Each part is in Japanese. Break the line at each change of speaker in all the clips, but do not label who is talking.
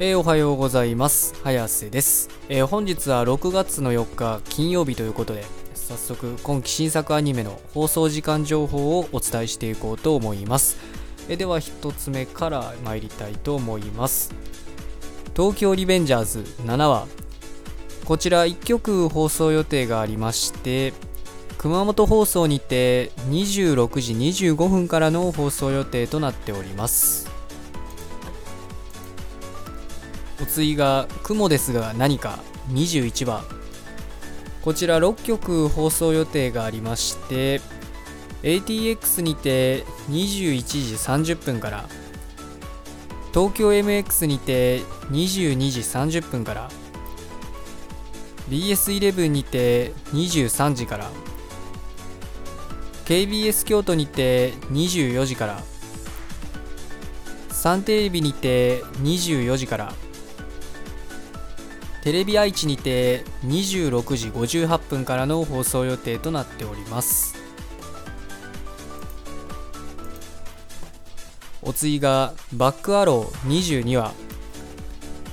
えーおはようございます。早瀬です、えー本日は6月の4日金曜日ということで早速今期新作アニメの放送時間情報をお伝えしていこうと思います、えーでは1つ目から参りたいと思います。東京リベンジャーズ7話。こちら1曲放送予定がありまして熊本放送にて26時25分からの放送予定となっております。お次が「雲ですが何か」21話こちら6曲放送予定がありまして ATX にて21時30分から東京 MX にて22時30分から BS11 にて23時から KBS 京都にて24時からサンテレビにて24時からテレビ愛知にて26時58分からの放送予定となっております。お次がバックアロー22話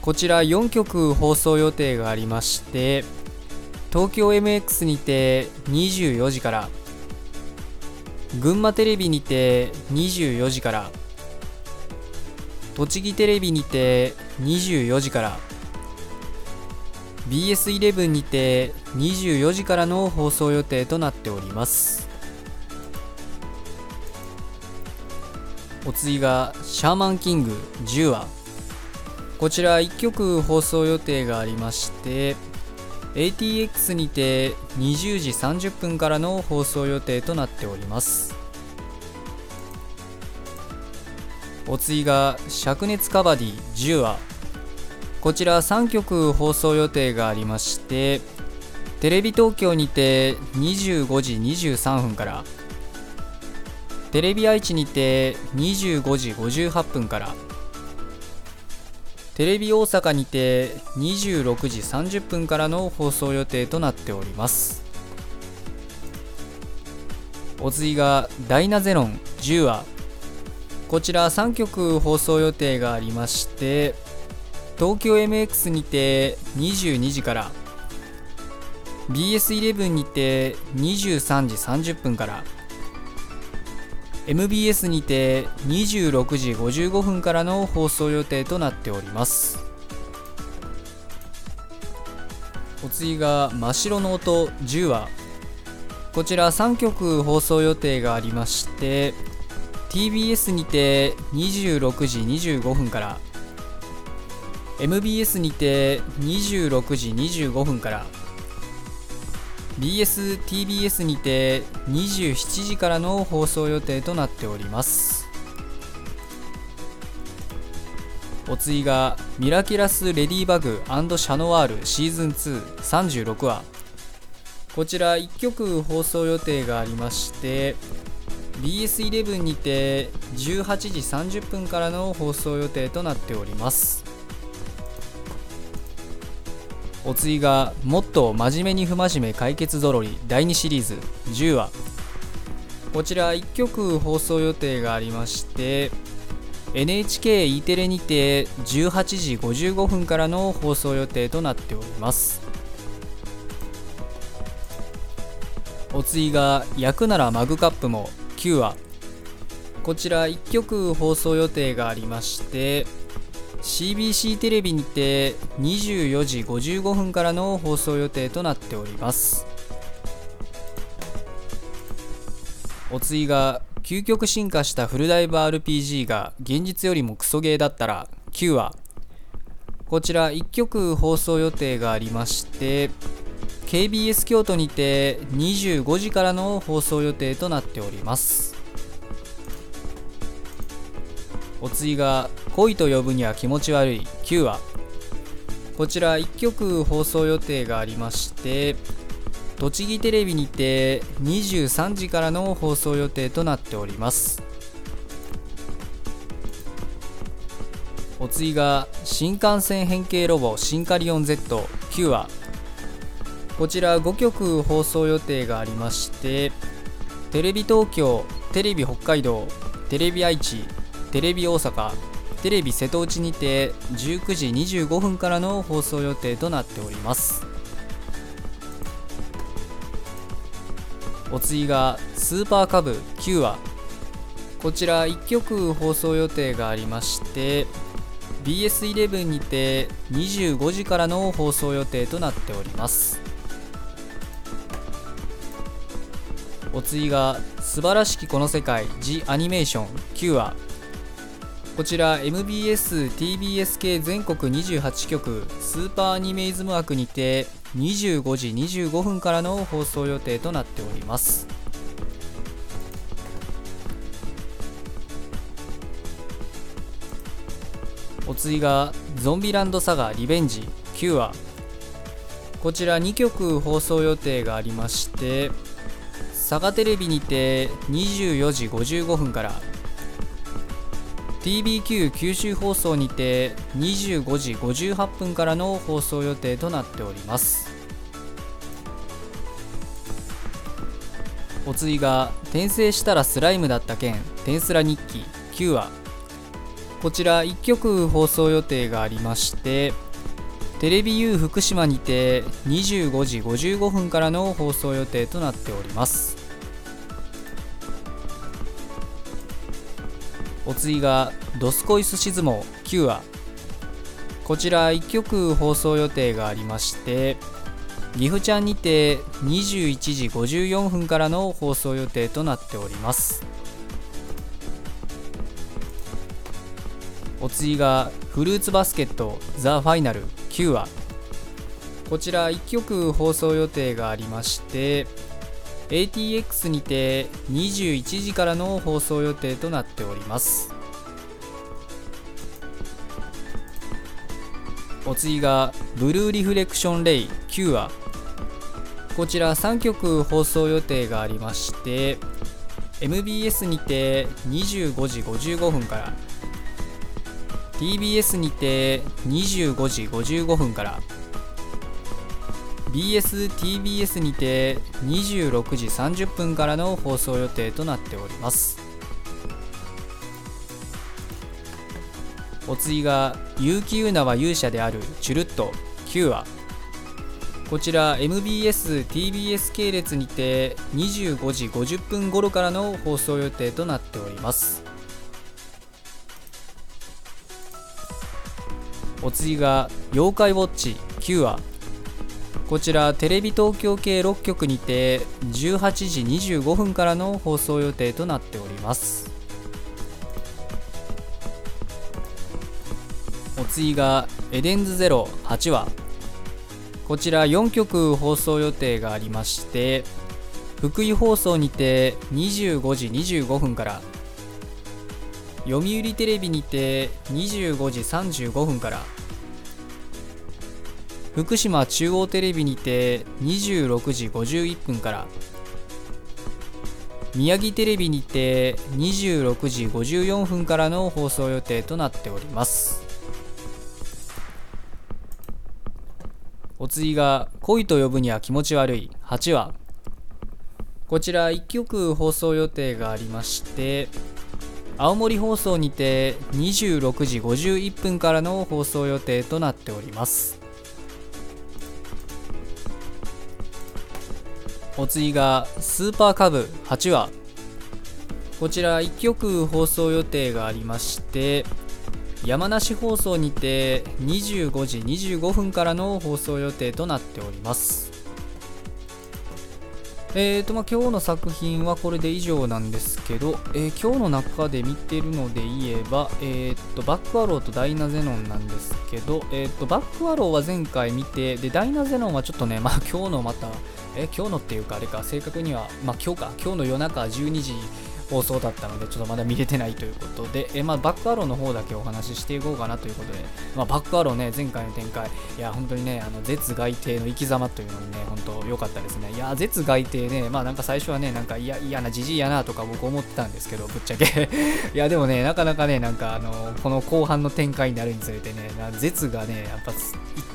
こちら4曲放送予定がありまして東京 MX にて24時から群馬テレビにて24時から栃木テレビにて24時から BS11 にて24時からの放送予定となっております。お次がシャーマンキング10話こちら1曲放送予定がありまして ATX にて20時30分からの放送予定となっております。お次が灼熱カバディ10話こちら3曲放送予定がありましてテレビ東京にて25時23分からテレビ愛知にて25時58分からテレビ大阪にて26時30分からの放送予定となっております。お次が「ダイナゼロン10話」こちら3曲放送予定がありまして東京 MX にて22時から BS11 にて23時30分から MBS にて26時55分からの放送予定となっております。お次が「真っ白の音10話」こちら3曲放送予定がありまして TBS にて26時25分から MBS にて26時25分から BSTBS にて27時からの放送予定となっております。お次が「ミラキュラス・レディーバグシャノワールシーズン236話」こちら1曲放送予定がありまして BS11 にて18時30分からの放送予定となっております。お次が「もっと真面目に不真面目解決ぞろり」第2シリーズ10話。こちら1曲放送予定がありまして NHKE テレにて18時55分からの放送予定となっております。お次が「焼くならマグカップも」9話。こちら1曲放送予定がありまして CBC テレビにて24時55分からの放送予定となっております。お次が究極進化したフルダイブ RPG が現実よりもクソゲーだったら9話こちら1曲放送予定がありまして KBS 京都にて25時からの放送予定となっております。お次が「恋と呼ぶには気持ち悪い」9話。こちら1曲放送予定がありまして栃木テレビにて23時からの放送予定となっております。お次が新幹線変形ロボシンカリオン Z9 話。こちら5曲放送予定がありましてテレビ東京テレビ北海道テレビ愛知テレビ大阪テレビ瀬戸内にて19時25分からの放送予定となっております。お次がスーパーカブ9話こちら1曲放送予定がありまして BS11 にて25時からの放送予定となっております。お次が素晴らしきこの世界 The アニメーション9話こちら MBS、TBS 系全国28局スーパーアニメイズム枠にて25時25分からの放送予定となっております。お次がゾンビランドサガリベンジ9話こちら2曲放送予定がありましてサガテレビにて24時55分から TBQ 九州放送にて25時58分からの放送予定となっております。お次が転生したらスライムだった件。転スラ日記。9話。こちら1曲放送予定がありましてテレビ U 福島にて25時55分からの放送予定となっております。お次が「ドスコイスシズモ9話」こちら1曲放送予定がありまして岐阜ちゃんにて21時54分からの放送予定となっております。お次がフルーツバスケットザ・ファイナル9話こちら1曲放送予定がありまして ATX にて21時からの放送予定となっております。お次がブルーリフレクションレイ9話こちら3曲放送予定がありまして MBS にて25時55分から TBS にて25時55分から BSTBS にて26時30分からの放送予定となっております。お次が結城優奈は勇者であるチュルッと9話こちら MBS、TBS 系列にて25時50分頃からの放送予定となっております。お次が妖怪ウォッチ。9話こちらテレビ東京系6局にて18時25分からの放送予定となっております。お次がエデンズゼロ8話。こちら4局放送予定がありまして福井放送にて25時25分から読売テレビにて25時35分から福島中央テレビにて26時51分から。宮城テレビにて26時54分からの放送予定となっております。お次が「恋と呼ぶには気持ち悪い」8話こちら1曲放送予定がありまして青森放送にて26時51分からの放送予定となっております。お次がスーパーカブ8話。こちら1曲放送予定がありまして山梨放送にて25時25分からの放送予定となっております。えーとまあ、今日の作品はこれで以上なんですけど、えー、今日の中で見てるので言えば、えーと、バックアローとダイナゼノンなんですけど、えーと、バックアローは前回見て、で、ダイナゼノンはちょっとね、まあ今日のまた、え、今日のっていうかあれか、正確には、まあ今日か、今日の夜中12時放送だったので、ちょっとまだ見れてないということで、えまあ、バックアローの方だけお話ししていこうかなということで、まあ、バックアローね、前回の展開、いや、本当にね、あの絶外帝の生き様というのにね、本当良かったですね。いや、絶外帝ね、まあなんか最初はね、なんか嫌なじじいやなとか僕思ってたんですけど、ぶっちゃけ。いや、でもね、なかなかね、なんかあの、この後半の展開になるにつれてね、絶がね、やっぱ、いっ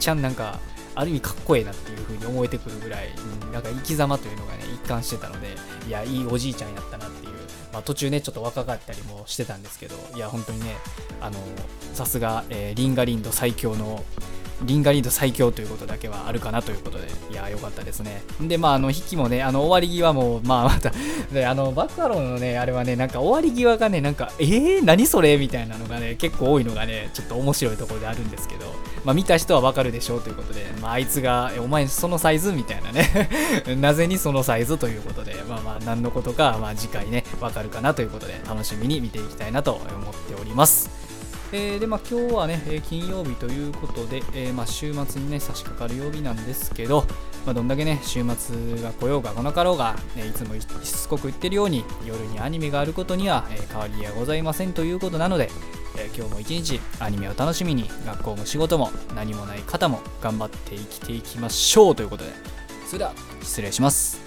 ちゃんなんか、ある意味かっこええなっていう風に思えてくるぐらい、うん、なんか生き様というのがね、一貫してたので、いや、いいおじいちゃんやったなっていうまあ、途中ねちょっと若かったりもしてたんですけどいや本当にねあのさすが、えー、リンガリンド最強のリンガリンド最強ということだけはあるかなということで、いや、良かったですね。で、まあ、あの、引きもね、あの、終わり際も、まあ、また、で、あの、バッファローのね、あれはね、なんか終わり際がね、なんか、えー、何それ？みたいなのがね、結構多いのがね、ちょっと面白いところであるんですけど、まあ、見た人はわかるでしょうということで、まあ、あいつが、え、お前そのサイズ？みたいなね なぜにそのサイズということで、まあまあ、何のことか、まあ、次回ね、わかるかなということで、楽しみに見ていきたいなと思っております。えー、でまあ、今日はね、え金曜日ということで、えー、まあ、週末にね差し掛かる曜日なんですけど、まあ、どんだけね週末が来ようが来なかろうが、ね、いつもしつこく言ってるように夜にアニメがあることには、えー、変わりはございませんということなので、え今日も一日アニメを楽しみに学校も仕事も何もない方も頑張って生きていきましょうということでそれでは失礼します。